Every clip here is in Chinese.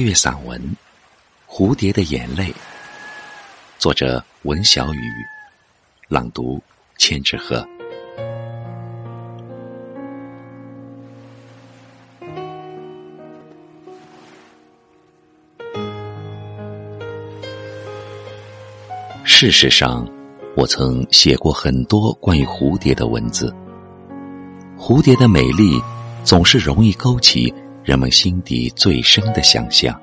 配乐散文《蝴蝶的眼泪》，作者文小雨，朗读千纸鹤。事实上，我曾写过很多关于蝴蝶的文字。蝴蝶的美丽总是容易勾起。人们心底最深的想象，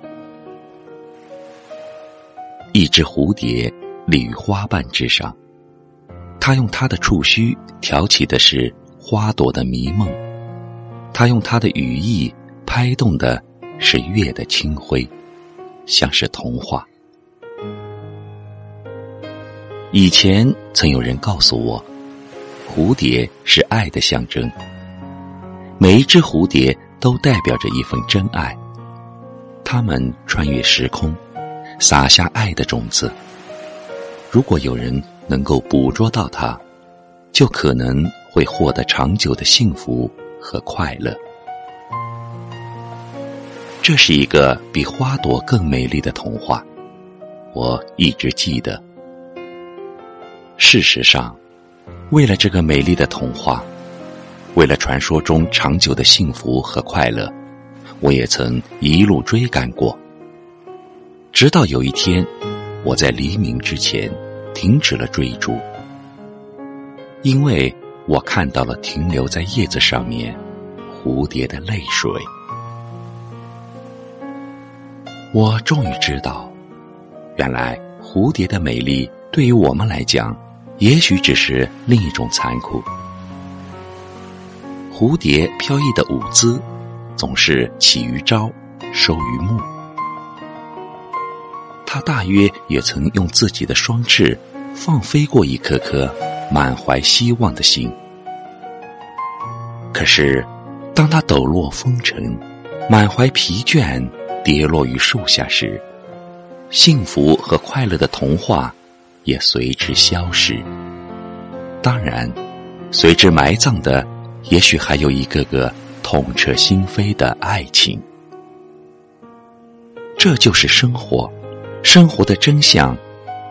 一只蝴蝶立于花瓣之上，它用它的触须挑起的是花朵的迷梦，它用它的羽翼拍动的是月的清辉，像是童话。以前曾有人告诉我，蝴蝶是爱的象征，每一只蝴蝶。都代表着一份真爱。他们穿越时空，撒下爱的种子。如果有人能够捕捉到它，就可能会获得长久的幸福和快乐。这是一个比花朵更美丽的童话，我一直记得。事实上，为了这个美丽的童话。为了传说中长久的幸福和快乐，我也曾一路追赶过。直到有一天，我在黎明之前停止了追逐，因为我看到了停留在叶子上面蝴蝶的泪水。我终于知道，原来蝴蝶的美丽对于我们来讲，也许只是另一种残酷。蝴蝶飘逸的舞姿，总是起于朝，收于暮。它大约也曾用自己的双翅，放飞过一颗颗满怀希望的心。可是，当它抖落风尘，满怀疲倦，跌落于树下时，幸福和快乐的童话也随之消失。当然，随之埋葬的。也许还有一个个痛彻心扉的爱情，这就是生活。生活的真相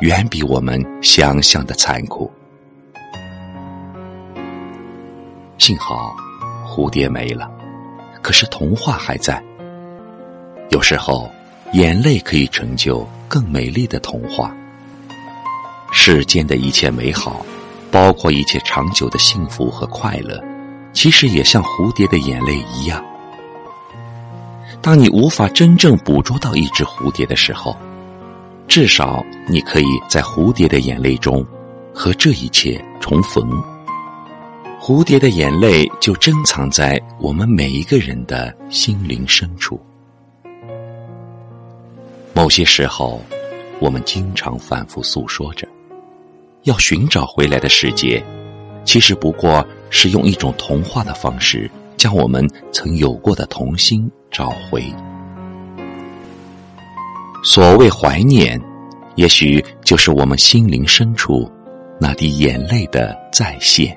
远比我们想象的残酷。幸好蝴蝶没了，可是童话还在。有时候，眼泪可以成就更美丽的童话。世间的一切美好，包括一切长久的幸福和快乐。其实也像蝴蝶的眼泪一样。当你无法真正捕捉到一只蝴蝶的时候，至少你可以在蝴蝶的眼泪中和这一切重逢。蝴蝶的眼泪就珍藏在我们每一个人的心灵深处。某些时候，我们经常反复诉说着，要寻找回来的世界，其实不过。是用一种童话的方式，将我们曾有过的童心找回。所谓怀念，也许就是我们心灵深处那滴眼泪的再现。